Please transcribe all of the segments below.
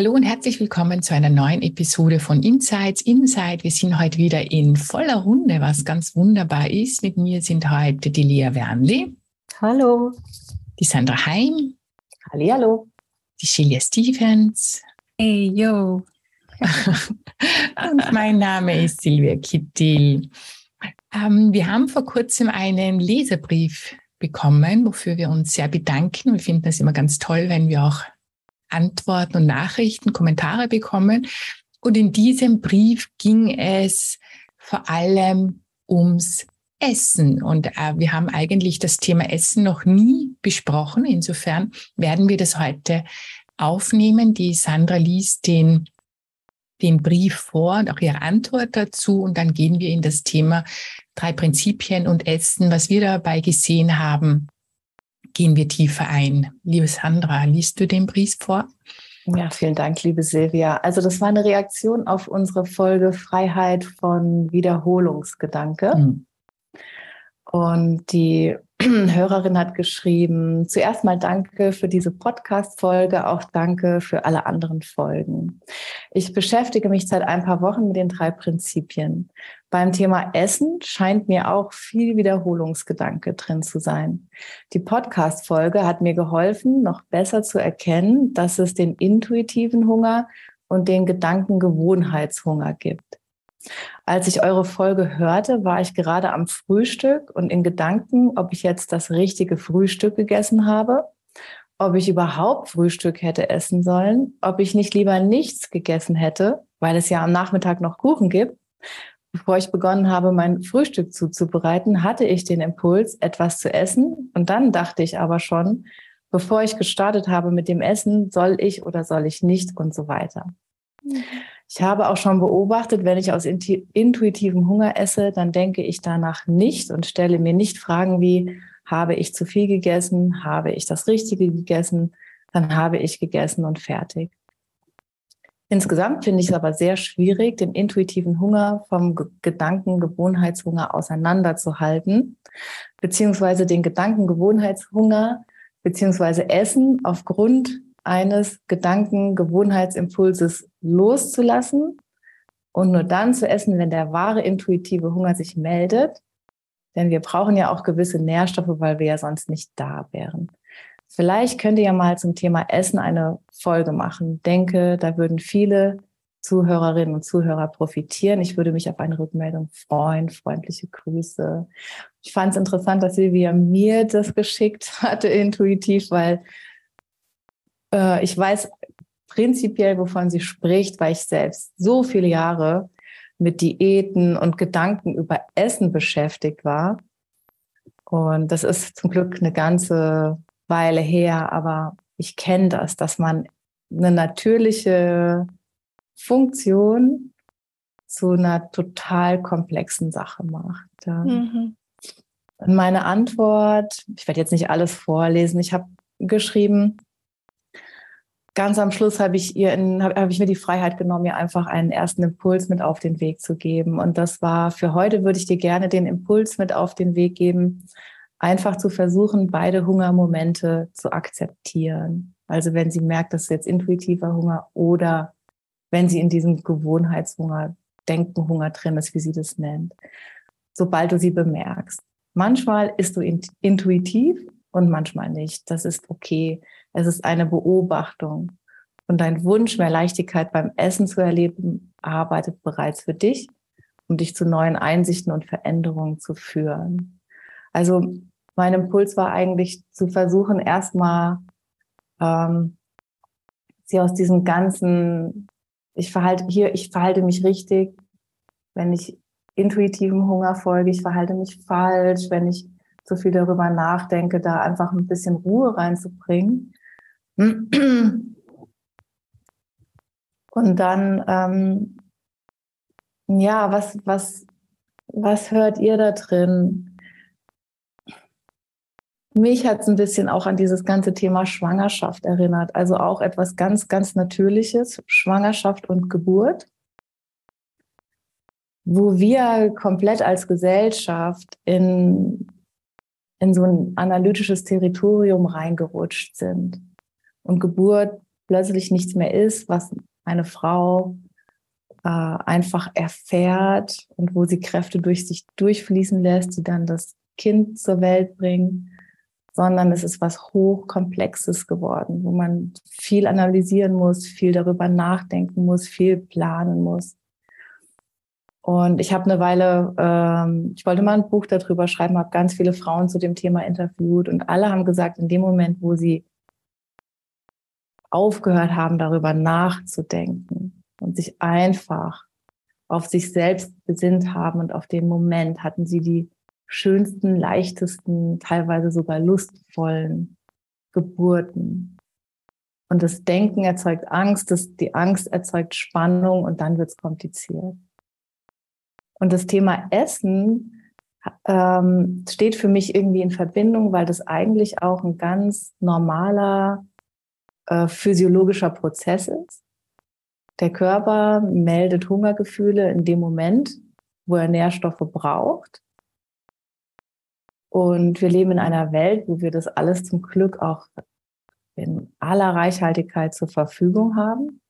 Hallo und herzlich willkommen zu einer neuen Episode von Insights Inside. Wir sind heute wieder in voller Runde, was ganz wunderbar ist. Mit mir sind heute die Lea Wernli. Hallo. Die Sandra Heim. Hallo. Die Shelia Stevens. Hey, yo. und mein Name ist Silvia Kittil. Ähm, wir haben vor kurzem einen Leserbrief bekommen, wofür wir uns sehr bedanken. Wir finden das immer ganz toll, wenn wir auch Antworten und Nachrichten, Kommentare bekommen. Und in diesem Brief ging es vor allem ums Essen. Und äh, wir haben eigentlich das Thema Essen noch nie besprochen. Insofern werden wir das heute aufnehmen. Die Sandra liest den, den Brief vor und auch ihre Antwort dazu. Und dann gehen wir in das Thema drei Prinzipien und Essen, was wir dabei gesehen haben, gehen wir tiefer ein. Liebe Sandra, liest du den Brief vor? Ja, vielen Dank, liebe Silvia. Also das war eine Reaktion auf unsere Folge Freiheit von Wiederholungsgedanke. Mhm. Und die Hörerin hat geschrieben, zuerst mal danke für diese Podcast-Folge, auch danke für alle anderen Folgen. Ich beschäftige mich seit ein paar Wochen mit den drei Prinzipien. Beim Thema Essen scheint mir auch viel Wiederholungsgedanke drin zu sein. Die Podcast-Folge hat mir geholfen, noch besser zu erkennen, dass es den intuitiven Hunger und den Gedankengewohnheitshunger gibt. Als ich eure Folge hörte, war ich gerade am Frühstück und in Gedanken, ob ich jetzt das richtige Frühstück gegessen habe, ob ich überhaupt Frühstück hätte essen sollen, ob ich nicht lieber nichts gegessen hätte, weil es ja am Nachmittag noch Kuchen gibt. Bevor ich begonnen habe, mein Frühstück zuzubereiten, hatte ich den Impuls, etwas zu essen. Und dann dachte ich aber schon, bevor ich gestartet habe mit dem Essen, soll ich oder soll ich nicht und so weiter. Mhm. Ich habe auch schon beobachtet, wenn ich aus intuitivem Hunger esse, dann denke ich danach nicht und stelle mir nicht Fragen wie, habe ich zu viel gegessen? Habe ich das Richtige gegessen? Dann habe ich gegessen und fertig. Insgesamt finde ich es aber sehr schwierig, den intuitiven Hunger vom Gedanken-Gewohnheitshunger auseinanderzuhalten, beziehungsweise den Gedanken-Gewohnheitshunger, beziehungsweise Essen aufgrund eines Gedanken, Gewohnheitsimpulses loszulassen und nur dann zu essen, wenn der wahre intuitive Hunger sich meldet. Denn wir brauchen ja auch gewisse Nährstoffe, weil wir ja sonst nicht da wären. Vielleicht könnt ihr ja mal zum Thema Essen eine Folge machen. Denke, da würden viele Zuhörerinnen und Zuhörer profitieren. Ich würde mich auf eine Rückmeldung freuen. Freundliche Grüße. Ich fand es interessant, dass Silvia mir das geschickt hatte, intuitiv, weil äh, ich weiß prinzipiell, wovon sie spricht, weil ich selbst so viele Jahre mit Diäten und Gedanken über Essen beschäftigt war. Und das ist zum Glück eine ganze Weile her, aber ich kenne das, dass man eine natürliche Funktion zu einer total komplexen Sache macht. Ja. Mhm. Und meine Antwort, ich werde jetzt nicht alles vorlesen, ich habe geschrieben, ganz am Schluss habe ich ihr habe hab ich mir die Freiheit genommen, ihr einfach einen ersten Impuls mit auf den Weg zu geben. Und das war für heute würde ich dir gerne den Impuls mit auf den Weg geben, einfach zu versuchen, beide Hungermomente zu akzeptieren. Also wenn sie merkt, dass es jetzt intuitiver Hunger oder wenn sie in diesem Gewohnheitshunger, Denkenhunger drin ist, wie sie das nennt. Sobald du sie bemerkst. Manchmal ist du intuitiv und manchmal nicht. Das ist okay. Es ist eine Beobachtung. Und dein Wunsch, mehr Leichtigkeit beim Essen zu erleben, arbeitet bereits für dich, um dich zu neuen Einsichten und Veränderungen zu führen. Also mein Impuls war eigentlich zu versuchen, erstmal ähm, sie aus diesem ganzen, ich verhalte hier, ich verhalte mich richtig, wenn ich intuitivem Hunger folge, ich verhalte mich falsch, wenn ich so viel darüber nachdenke, da einfach ein bisschen Ruhe reinzubringen Und dann, ähm, ja, was, was, was hört ihr da drin? Mich hat es ein bisschen auch an dieses ganze Thema Schwangerschaft erinnert. Also auch etwas ganz, ganz Natürliches, Schwangerschaft und Geburt, wo wir komplett als Gesellschaft in, in so ein analytisches Territorium reingerutscht sind und Geburt plötzlich nichts mehr ist, was eine Frau äh, einfach erfährt und wo sie Kräfte durch sich durchfließen lässt, die dann das Kind zur Welt bringen, sondern es ist was hochkomplexes geworden, wo man viel analysieren muss, viel darüber nachdenken muss, viel planen muss. Und ich habe eine Weile, ähm, ich wollte mal ein Buch darüber schreiben, habe ganz viele Frauen zu dem Thema interviewt und alle haben gesagt, in dem Moment, wo sie aufgehört haben, darüber nachzudenken und sich einfach auf sich selbst besinnt haben und auf den Moment hatten sie die schönsten, leichtesten, teilweise sogar lustvollen Geburten. Und das Denken erzeugt Angst, das, die Angst erzeugt Spannung und dann wird es kompliziert. Und das Thema Essen ähm, steht für mich irgendwie in Verbindung, weil das eigentlich auch ein ganz normaler äh, physiologischer Prozess ist. Der Körper meldet Hungergefühle in dem Moment, wo er Nährstoffe braucht. Und wir leben in einer Welt, wo wir das alles zum Glück auch in aller Reichhaltigkeit zur Verfügung haben.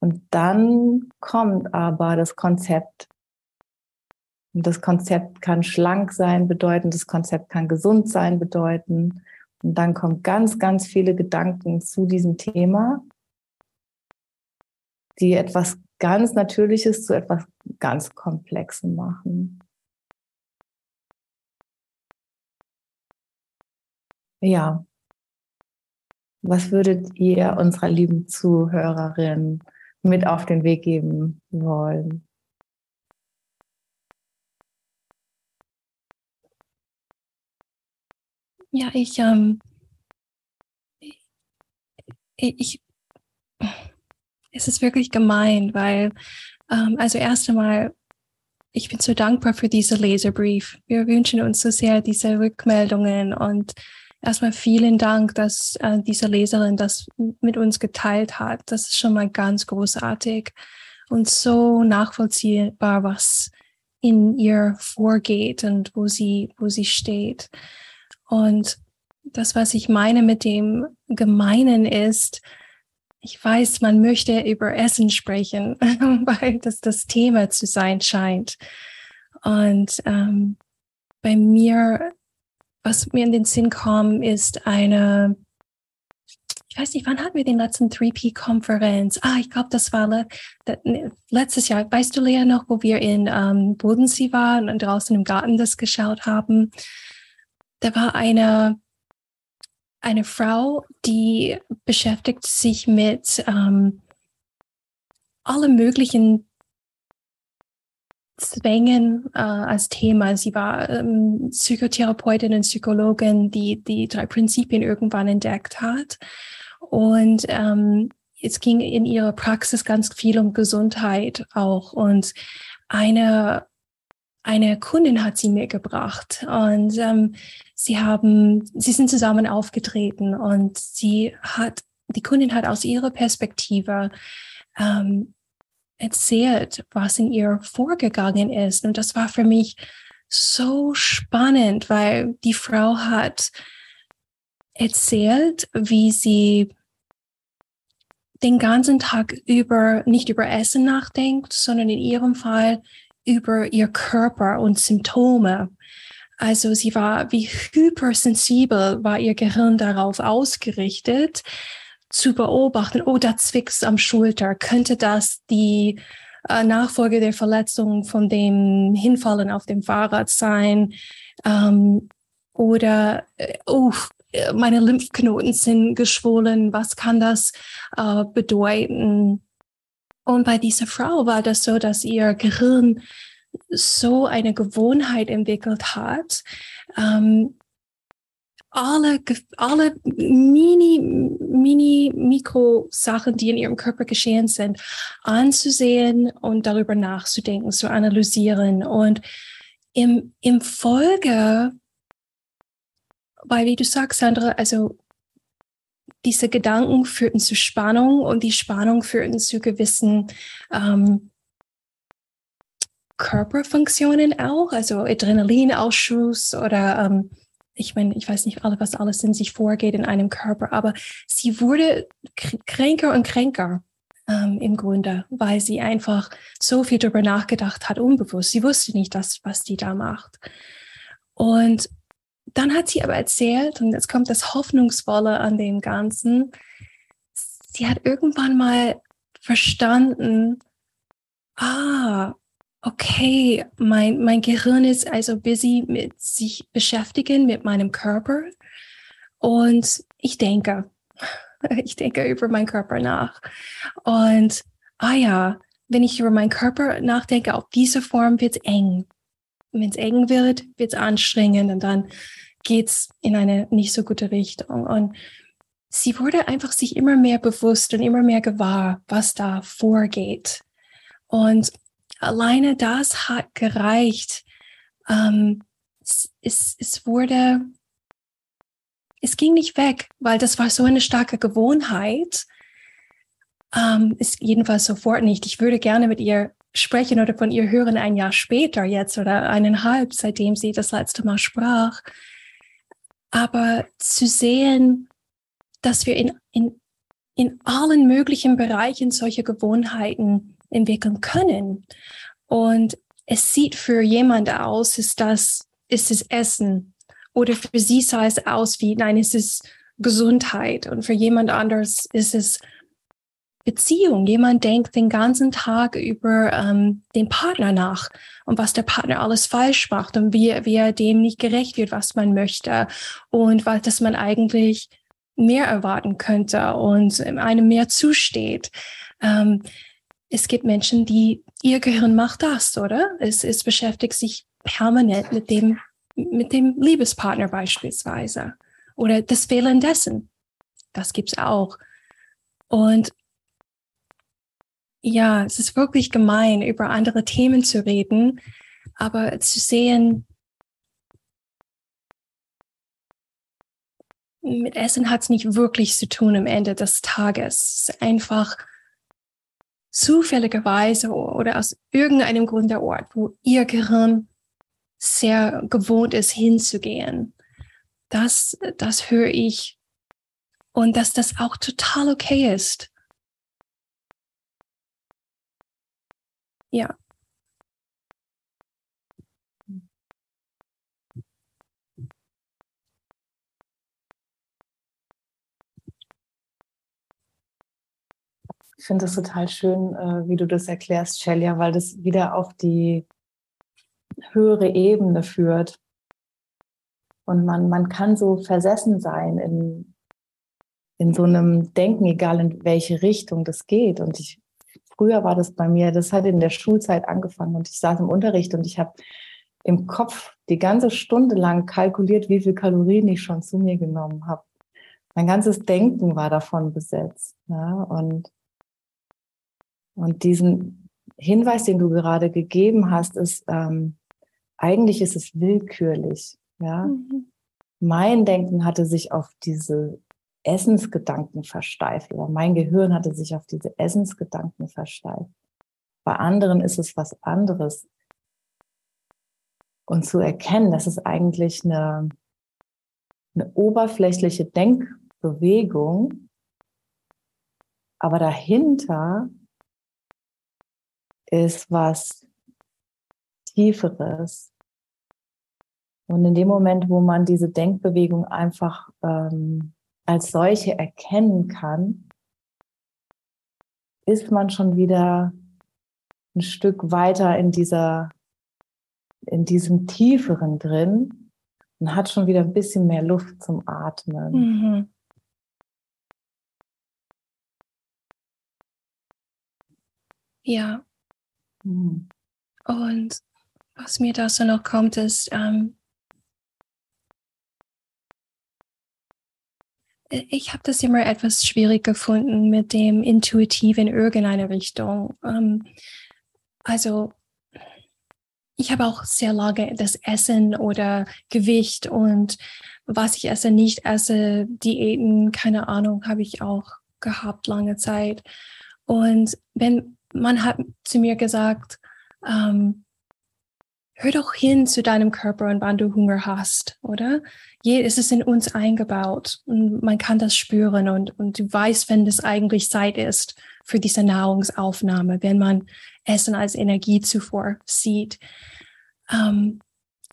Und dann kommt aber das Konzept. Und das Konzept kann schlank sein bedeuten, das Konzept kann gesund sein bedeuten. Und dann kommen ganz, ganz viele Gedanken zu diesem Thema, die etwas ganz Natürliches zu etwas ganz Komplexem machen. Ja. Was würdet ihr unserer lieben Zuhörerin mit auf den Weg geben wollen? Ja, ich, ähm, ich, es ist wirklich gemein, weil, ähm, also erst einmal, ich bin so dankbar für diese Leserbrief. Wir wünschen uns so sehr diese Rückmeldungen und erstmal vielen Dank, dass äh, diese Leserin das mit uns geteilt hat. Das ist schon mal ganz großartig und so nachvollziehbar, was in ihr vorgeht und wo sie, wo sie steht. Und das, was ich meine mit dem Gemeinen ist, ich weiß, man möchte über Essen sprechen, weil das das Thema zu sein scheint. Und ähm, bei mir, was mir in den Sinn kam, ist eine, ich weiß nicht, wann hatten wir den letzten 3P-Konferenz? Ah, ich glaube, das war le ne, letztes Jahr. Weißt du, Lea, noch, wo wir in ähm, Bodensee waren und draußen im Garten das geschaut haben? Da war eine, eine Frau, die beschäftigt sich mit ähm, alle möglichen Zwängen äh, als Thema. Sie war ähm, Psychotherapeutin und Psychologin, die die drei Prinzipien irgendwann entdeckt hat. Und ähm, es ging in ihrer Praxis ganz viel um Gesundheit auch. Und eine eine Kundin hat sie mir gebracht und ähm, sie haben, sie sind zusammen aufgetreten und sie hat, die Kundin hat aus ihrer Perspektive ähm, erzählt, was in ihr vorgegangen ist. Und das war für mich so spannend, weil die Frau hat erzählt, wie sie den ganzen Tag über nicht über Essen nachdenkt, sondern in ihrem Fall über ihr Körper und Symptome. Also sie war, wie hypersensibel war ihr Gehirn darauf ausgerichtet, zu beobachten, oh, da zwickt am Schulter. Könnte das die äh, Nachfolge der Verletzung von dem Hinfallen auf dem Fahrrad sein? Ähm, oder, äh, oh, meine Lymphknoten sind geschwollen. Was kann das äh, bedeuten? Und bei dieser Frau war das so, dass ihr Gehirn so eine Gewohnheit entwickelt hat, ähm, alle, alle mini, mini, mikro Sachen, die in ihrem Körper geschehen sind, anzusehen und darüber nachzudenken, zu analysieren. Und im, im Folge, weil wie du sagst, Sandra, also diese Gedanken führten zu Spannung und die Spannung führten zu gewissen ähm, Körperfunktionen auch, also Adrenalinausschuss oder ähm, ich meine, ich weiß nicht, was alles in sich vorgeht in einem Körper, aber sie wurde kränker und kränker ähm, im Grunde, weil sie einfach so viel darüber nachgedacht hat, unbewusst. Sie wusste nicht, das, was die da macht. Und dann hat sie aber erzählt, und jetzt kommt das Hoffnungsvolle an dem Ganzen, sie hat irgendwann mal verstanden, ah, okay, mein, mein Gehirn ist also busy mit sich beschäftigen mit meinem Körper und ich denke, ich denke über meinen Körper nach. Und, ah ja, wenn ich über meinen Körper nachdenke, auf diese Form wird es eng. Wenn es eng wird, wird es anstrengend und dann geht es in eine nicht so gute Richtung. Und sie wurde einfach sich immer mehr bewusst und immer mehr gewahr, was da vorgeht. Und alleine das hat gereicht. Ähm, es, es, wurde, es ging nicht weg, weil das war so eine starke Gewohnheit. Ähm, ist jedenfalls sofort nicht. Ich würde gerne mit ihr sprechen oder von ihr hören ein Jahr später jetzt oder eineinhalb, seitdem sie das letzte Mal sprach. Aber zu sehen, dass wir in, in, in allen möglichen Bereichen solche Gewohnheiten entwickeln können. Und es sieht für jemand aus, ist das, ist es Essen. Oder für sie sah es aus wie, nein, es ist Gesundheit. Und für jemand anders ist es Beziehung. Jemand denkt den ganzen Tag über ähm, den Partner nach und was der Partner alles falsch macht und wie, wie er dem nicht gerecht wird, was man möchte und was, dass man eigentlich mehr erwarten könnte und einem mehr zusteht. Ähm, es gibt Menschen, die ihr Gehirn macht das, oder? Es, es beschäftigt sich permanent mit dem, mit dem Liebespartner beispielsweise oder das Fehlen dessen. Das gibt's auch. Und ja, es ist wirklich gemein, über andere Themen zu reden, aber zu sehen, mit Essen hat es nicht wirklich zu tun am Ende des Tages. Es ist einfach zufälligerweise oder aus irgendeinem Grund der Ort, wo ihr Gehirn sehr gewohnt ist, hinzugehen. Das, das höre ich. Und dass das auch total okay ist. Ja. Ich finde das total schön, äh, wie du das erklärst, Celia, weil das wieder auf die höhere Ebene führt. Und man, man kann so versessen sein in, in so einem Denken, egal in welche Richtung das geht. Und ich, früher war das bei mir, das hat in der Schulzeit angefangen und ich saß im Unterricht und ich habe im Kopf die ganze Stunde lang kalkuliert, wie viel Kalorien ich schon zu mir genommen habe. Mein ganzes Denken war davon besetzt. Ja, und und diesen Hinweis, den du gerade gegeben hast, ist, ähm, eigentlich ist es willkürlich. Ja? Mhm. Mein Denken hatte sich auf diese Essensgedanken versteift oder mein Gehirn hatte sich auf diese Essensgedanken versteift. Bei anderen ist es was anderes. Und zu erkennen, dass es eigentlich eine, eine oberflächliche Denkbewegung, aber dahinter ist was Tieferes. Und in dem Moment, wo man diese Denkbewegung einfach ähm, als solche erkennen kann, ist man schon wieder ein Stück weiter in dieser, in diesem Tieferen drin und hat schon wieder ein bisschen mehr Luft zum Atmen. Mhm. Ja, Mhm. Und was mir da so noch kommt, ist, ähm, ich habe das immer etwas schwierig gefunden mit dem Intuitiv in irgendeine Richtung. Ähm, also ich habe auch sehr lange das Essen oder Gewicht und was ich esse, nicht esse, Diäten, keine Ahnung, habe ich auch gehabt lange Zeit. Und wenn man hat zu mir gesagt, ähm, hör doch hin zu deinem Körper und wann du Hunger hast, oder? Je, es ist in uns eingebaut und man kann das spüren und, und du weißt, wenn es eigentlich Zeit ist für diese Nahrungsaufnahme, wenn man Essen als Energiezufuhr sieht. Ähm,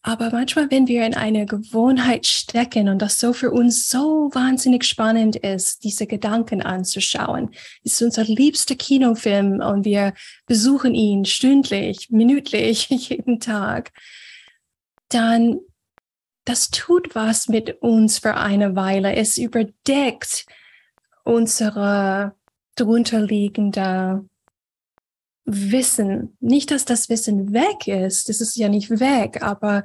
aber manchmal, wenn wir in eine Gewohnheit stecken und das so für uns so wahnsinnig spannend ist, diese Gedanken anzuschauen, ist unser liebster Kinofilm und wir besuchen ihn stündlich, minütlich, jeden Tag, dann das tut was mit uns für eine Weile. Es überdeckt unsere drunterliegende Wissen. Nicht, dass das Wissen weg ist, das ist ja nicht weg, aber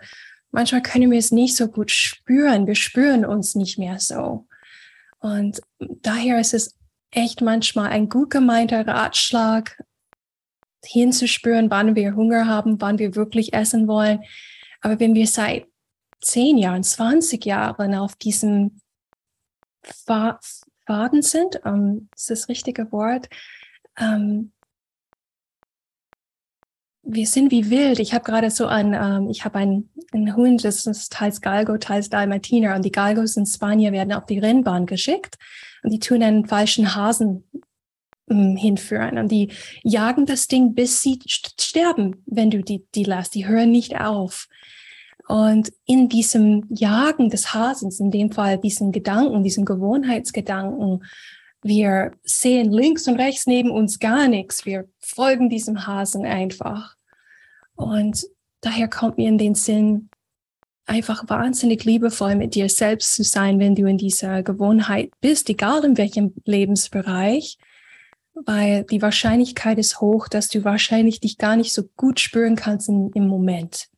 manchmal können wir es nicht so gut spüren. Wir spüren uns nicht mehr so. Und daher ist es echt manchmal ein gut gemeinter Ratschlag, hinzuspüren, wann wir Hunger haben, wann wir wirklich essen wollen. Aber wenn wir seit zehn Jahren, 20 Jahren auf diesem Faden sind, ähm, ist das richtige Wort, ähm, wir sind wie wild. Ich habe gerade so ein, ähm, ich habe einen, einen Hund, das ist teils Galgo, teils Dalmatiner. Und die Galgos in Spanien werden auf die Rennbahn geschickt und die tun einen falschen Hasen ähm, hinführen. Und die jagen das Ding, bis sie sterben, wenn du die, die lässt. Die hören nicht auf. Und in diesem Jagen des Hasens, in dem Fall diesen Gedanken, diesen Gewohnheitsgedanken, wir sehen links und rechts neben uns gar nichts. Wir folgen diesem Hasen einfach. Und daher kommt mir in den Sinn, einfach wahnsinnig liebevoll mit dir selbst zu sein, wenn du in dieser Gewohnheit bist, egal in welchem Lebensbereich, weil die Wahrscheinlichkeit ist hoch, dass du wahrscheinlich dich gar nicht so gut spüren kannst in, im Moment.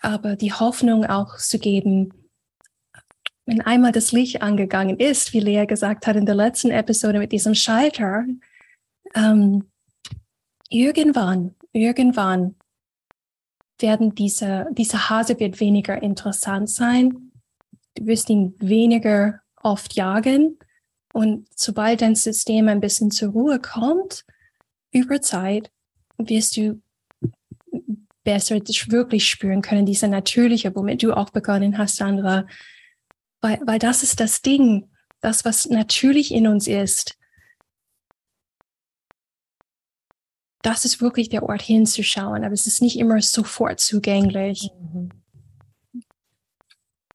Aber die Hoffnung auch zu geben, wenn einmal das Licht angegangen ist, wie Lea gesagt hat in der letzten Episode mit diesem Schalter, ähm, irgendwann, irgendwann werden diese, dieser Hase wird weniger interessant sein. Du wirst ihn weniger oft jagen. Und sobald dein System ein bisschen zur Ruhe kommt, über Zeit wirst du besser wirklich spüren können, diese natürliche, womit du auch begonnen hast, Sandra, weil, weil das ist das Ding, das, was natürlich in uns ist. Das ist wirklich der Ort hinzuschauen, aber es ist nicht immer sofort zugänglich. Mhm.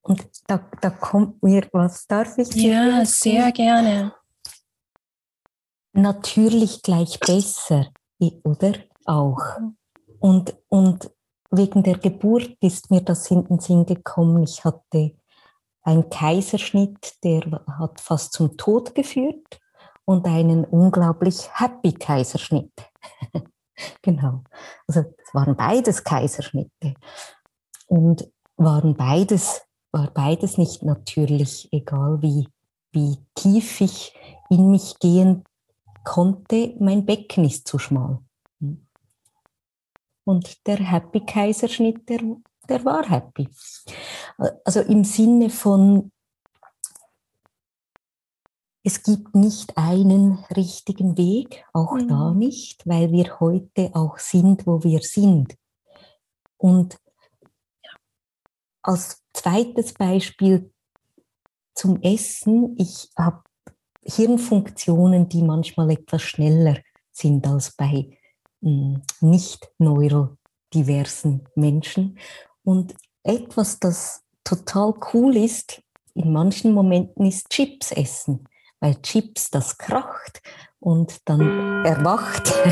Und da, da kommt mir was, darf ich? Ja, sehr gerne. Natürlich gleich besser, oder? Auch. Und, und wegen der Geburt ist mir das in den Sinn gekommen. Ich hatte ein Kaiserschnitt, der hat fast zum Tod geführt und einen unglaublich happy Kaiserschnitt. genau. Also es waren beides Kaiserschnitte und waren beides war beides nicht natürlich, egal wie wie tief ich in mich gehen konnte, mein Becken ist zu schmal. Und der Happy Kaiserschnitt, der der war happy. Also im Sinne von, es gibt nicht einen richtigen Weg, auch mhm. da nicht, weil wir heute auch sind, wo wir sind. Und als zweites Beispiel zum Essen, ich habe Hirnfunktionen, die manchmal etwas schneller sind als bei hm, nicht neurodiversen Menschen. Und etwas, das total cool ist, in manchen Momenten ist Chips essen, weil Chips das kracht und dann erwacht.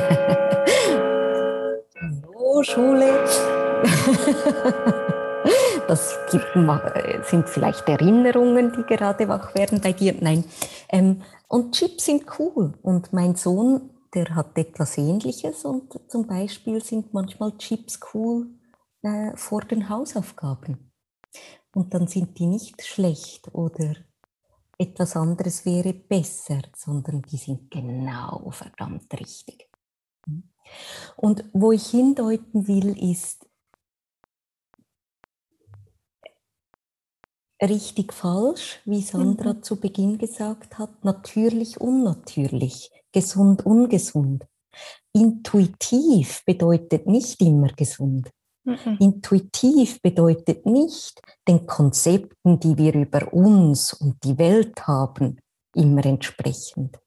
Hallo Schule. Das gibt, sind vielleicht Erinnerungen, die gerade wach werden bei dir. Nein. Ähm, und Chips sind cool. Und mein Sohn, der hat etwas Ähnliches. Und zum Beispiel sind manchmal Chips cool äh, vor den Hausaufgaben. Und dann sind die nicht schlecht oder etwas anderes wäre besser, sondern die sind genau verdammt richtig. Und wo ich hindeuten will, ist richtig falsch, wie Sandra mhm. zu Beginn gesagt hat, natürlich unnatürlich, gesund ungesund. Intuitiv bedeutet nicht immer gesund. Mhm. Intuitiv bedeutet nicht den Konzepten, die wir über uns und die Welt haben, immer entsprechend.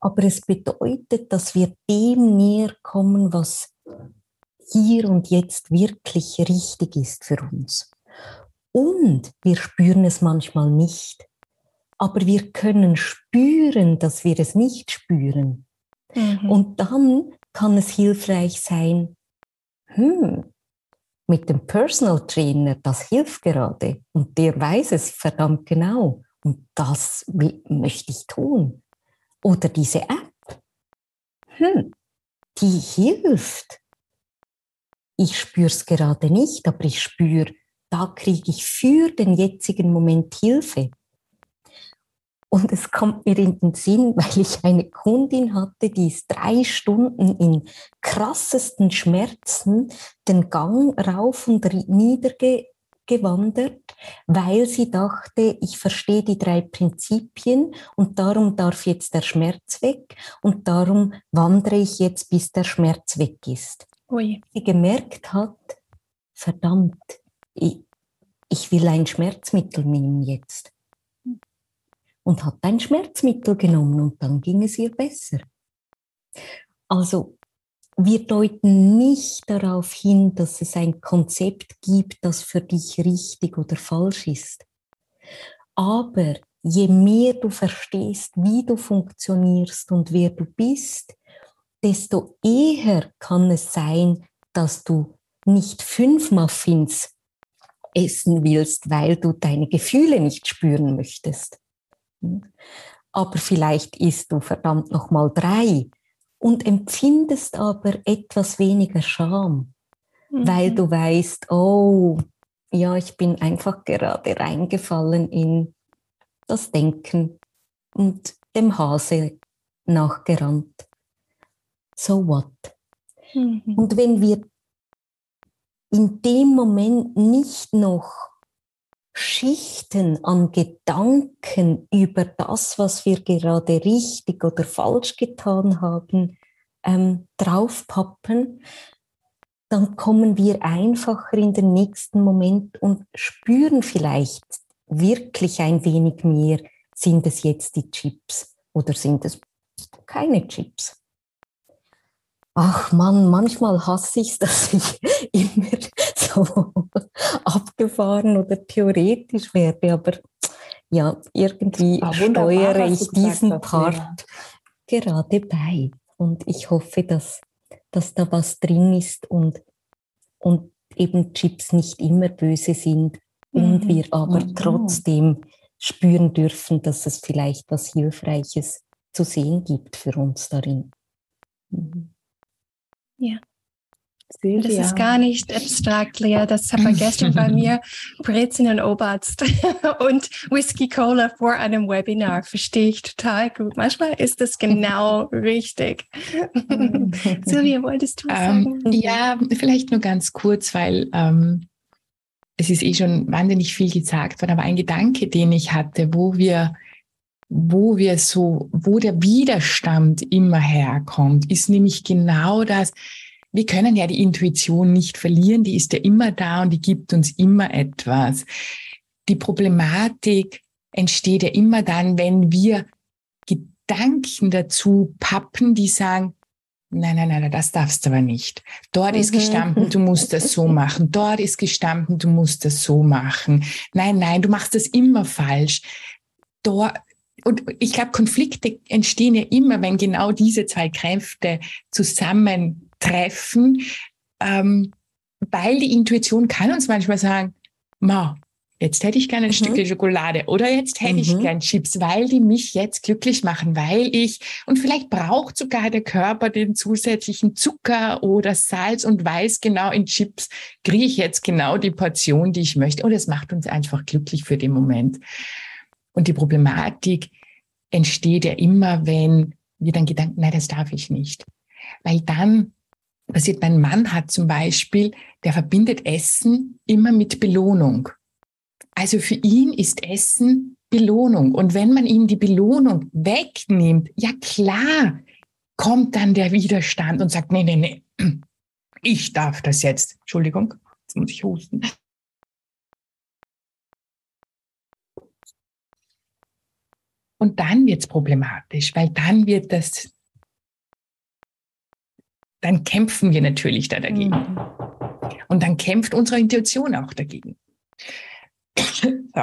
Aber es bedeutet, dass wir dem näher kommen, was hier und jetzt wirklich richtig ist für uns. Und wir spüren es manchmal nicht. Aber wir können spüren, dass wir es nicht spüren. Mhm. Und dann kann es hilfreich sein, hm, mit dem Personal Trainer, das hilft gerade und der weiß es verdammt genau und das möchte ich tun. Oder diese App, hm, die hilft. Ich spüre es gerade nicht, aber ich spüre, da kriege ich für den jetzigen Moment Hilfe. Und es kommt mir in den Sinn, weil ich eine Kundin hatte, die ist drei Stunden in krassesten Schmerzen den Gang rauf und nieder gewandert, weil sie dachte, ich verstehe die drei Prinzipien und darum darf jetzt der Schmerz weg und darum wandere ich jetzt, bis der Schmerz weg ist. Ui. Sie gemerkt hat, verdammt, ich, ich will ein Schmerzmittel nehmen jetzt und hat ein Schmerzmittel genommen und dann ging es ihr besser. Also wir deuten nicht darauf hin, dass es ein Konzept gibt, das für dich richtig oder falsch ist. Aber je mehr du verstehst, wie du funktionierst und wer du bist, desto eher kann es sein, dass du nicht fünf Muffins essen willst, weil du deine Gefühle nicht spüren möchtest, aber vielleicht isst du verdammt noch mal drei und empfindest aber etwas weniger Scham, mhm. weil du weißt, oh, ja, ich bin einfach gerade reingefallen in das Denken und dem Hase nachgerannt. So what? Mhm. Und wenn wir in dem Moment nicht noch Schichten an Gedanken über das, was wir gerade richtig oder falsch getan haben, ähm, draufpappen, dann kommen wir einfacher in den nächsten Moment und spüren vielleicht wirklich ein wenig mehr, sind es jetzt die Chips oder sind es keine Chips. Ach man, manchmal hasse ich es, dass ich immer so abgefahren oder theoretisch werde, aber ja, irgendwie ah, steuere ich diesen Part ja. gerade bei. Und ich hoffe, dass, dass da was drin ist und, und eben Chips nicht immer böse sind mhm. und wir aber mhm. trotzdem spüren dürfen, dass es vielleicht was Hilfreiches zu sehen gibt für uns darin. Mhm. Ja. Silvia. Das ist gar nicht abstrakt, Lea. Das haben wir gestern bei mir Brezen und Oberst und Whisky Cola vor einem Webinar. Verstehe ich total gut. Manchmal ist das genau richtig. Silvia, wolltest du ähm, sagen? Ja, vielleicht nur ganz kurz, weil ähm, es ist eh schon wahnsinnig viel gesagt worden, aber ein Gedanke, den ich hatte, wo wir wo wir so, wo der Widerstand immer herkommt, ist nämlich genau das, wir können ja die Intuition nicht verlieren, die ist ja immer da und die gibt uns immer etwas. Die Problematik entsteht ja immer dann, wenn wir Gedanken dazu pappen, die sagen, nein, nein, nein, das darfst du aber nicht. Dort mhm. ist gestanden, du musst das so machen. Dort ist gestanden, du musst das so machen. Nein, nein, du machst das immer falsch. Dort, und ich glaube, Konflikte entstehen ja immer, wenn genau diese zwei Kräfte zusammen treffen, ähm, weil die Intuition kann uns manchmal sagen, ma, jetzt hätte ich gerne ein mhm. Stückchen Schokolade oder jetzt hätte mhm. ich gern Chips, weil die mich jetzt glücklich machen, weil ich, und vielleicht braucht sogar der Körper den zusätzlichen Zucker oder Salz und weiß genau, in Chips kriege ich jetzt genau die Portion, die ich möchte. Und es macht uns einfach glücklich für den Moment. Und die Problematik entsteht ja immer, wenn wir dann Gedanken, nein, das darf ich nicht. Weil dann passiert, mein Mann hat zum Beispiel, der verbindet Essen immer mit Belohnung. Also für ihn ist Essen Belohnung. Und wenn man ihm die Belohnung wegnimmt, ja klar, kommt dann der Widerstand und sagt, nee, nee, nee, ich darf das jetzt. Entschuldigung, jetzt muss ich husten. Und dann wird es problematisch, weil dann wird das, dann kämpfen wir natürlich da dagegen. Mhm. Und dann kämpft unsere Intuition auch dagegen. so.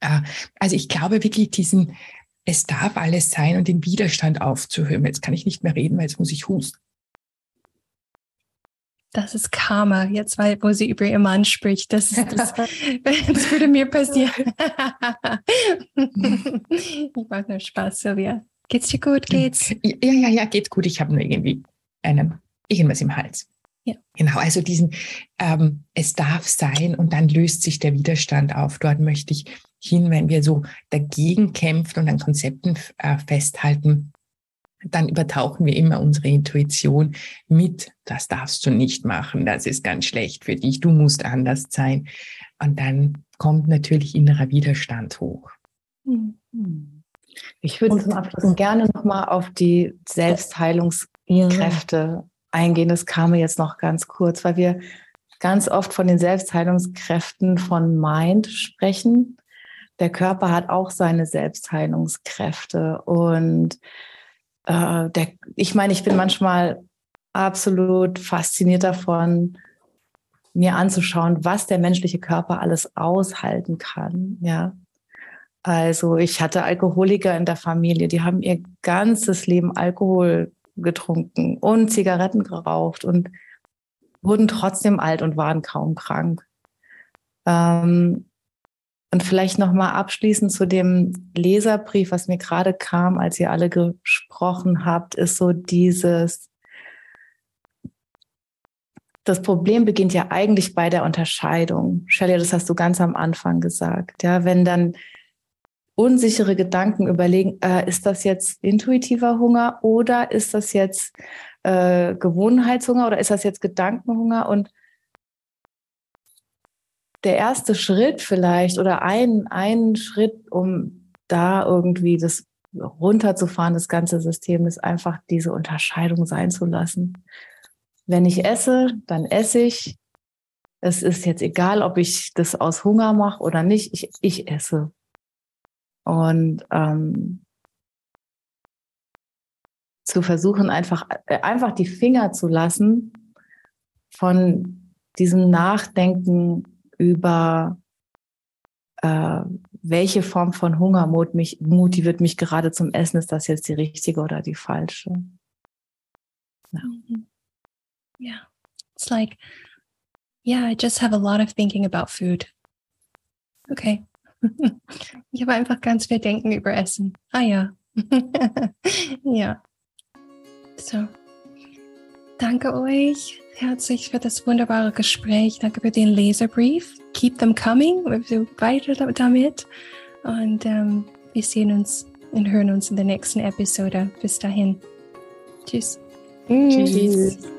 Äh, also ich glaube wirklich diesen, es darf alles sein und den Widerstand aufzuhören. Jetzt kann ich nicht mehr reden, weil jetzt muss ich husten. Das ist Karma, jetzt weil, wo sie über ihren Mann spricht. Das, ist, das, das würde mir passieren. ich mache nur Spaß, Silvia. Geht's dir gut? Geht's? Ja, ja, ja, geht gut. Ich habe nur irgendwie einen, irgendwas im Hals. Ja. Genau, also diesen, ähm, es darf sein und dann löst sich der Widerstand auf. Dort möchte ich hin, wenn wir so dagegen kämpfen und an Konzepten äh, festhalten, dann übertauchen wir immer unsere Intuition mit, das darfst du nicht machen, das ist ganz schlecht für dich, du musst anders sein. Und dann kommt natürlich innerer Widerstand hoch. Ich würde zum Abschluss gerne nochmal auf die Selbstheilungskräfte ja. eingehen. Das kam mir jetzt noch ganz kurz, weil wir ganz oft von den Selbstheilungskräften von Mind sprechen. Der Körper hat auch seine Selbstheilungskräfte und äh, der, ich meine, ich bin manchmal absolut fasziniert davon, mir anzuschauen, was der menschliche Körper alles aushalten kann. Ja. Also ich hatte Alkoholiker in der Familie, die haben ihr ganzes Leben Alkohol getrunken und Zigaretten geraucht und wurden trotzdem alt und waren kaum krank. Ähm, und vielleicht noch mal abschließend zu dem Leserbrief, was mir gerade kam, als ihr alle gesprochen habt, ist so dieses das Problem beginnt ja eigentlich bei der Unterscheidung. Shelley, das hast du ganz am Anfang gesagt. Ja, wenn dann unsichere Gedanken überlegen, äh, ist das jetzt intuitiver Hunger oder ist das jetzt äh, Gewohnheitshunger oder ist das jetzt Gedankenhunger? Und der erste Schritt vielleicht oder ein, ein Schritt, um da irgendwie das runterzufahren, das ganze System, ist einfach diese Unterscheidung sein zu lassen. Wenn ich esse, dann esse ich. Es ist jetzt egal, ob ich das aus Hunger mache oder nicht. Ich, ich esse. Und ähm, zu versuchen, einfach, äh, einfach die Finger zu lassen von diesem Nachdenken über äh, welche Form von Hungermut mich motiviert mich gerade zum Essen. Ist das jetzt die richtige oder die falsche? Ja. Yeah. It's like, yeah, I just have a lot of thinking about food. Okay. Ich habe einfach ganz viel Denken über Essen. Ah ja. ja. So. Danke euch herzlich für das wunderbare Gespräch. Danke für den Leserbrief. Keep them coming. Wir weiter damit. Und ähm, wir sehen uns und hören uns in der nächsten Episode. Bis dahin. Tschüss. Tschüss. Tschüss.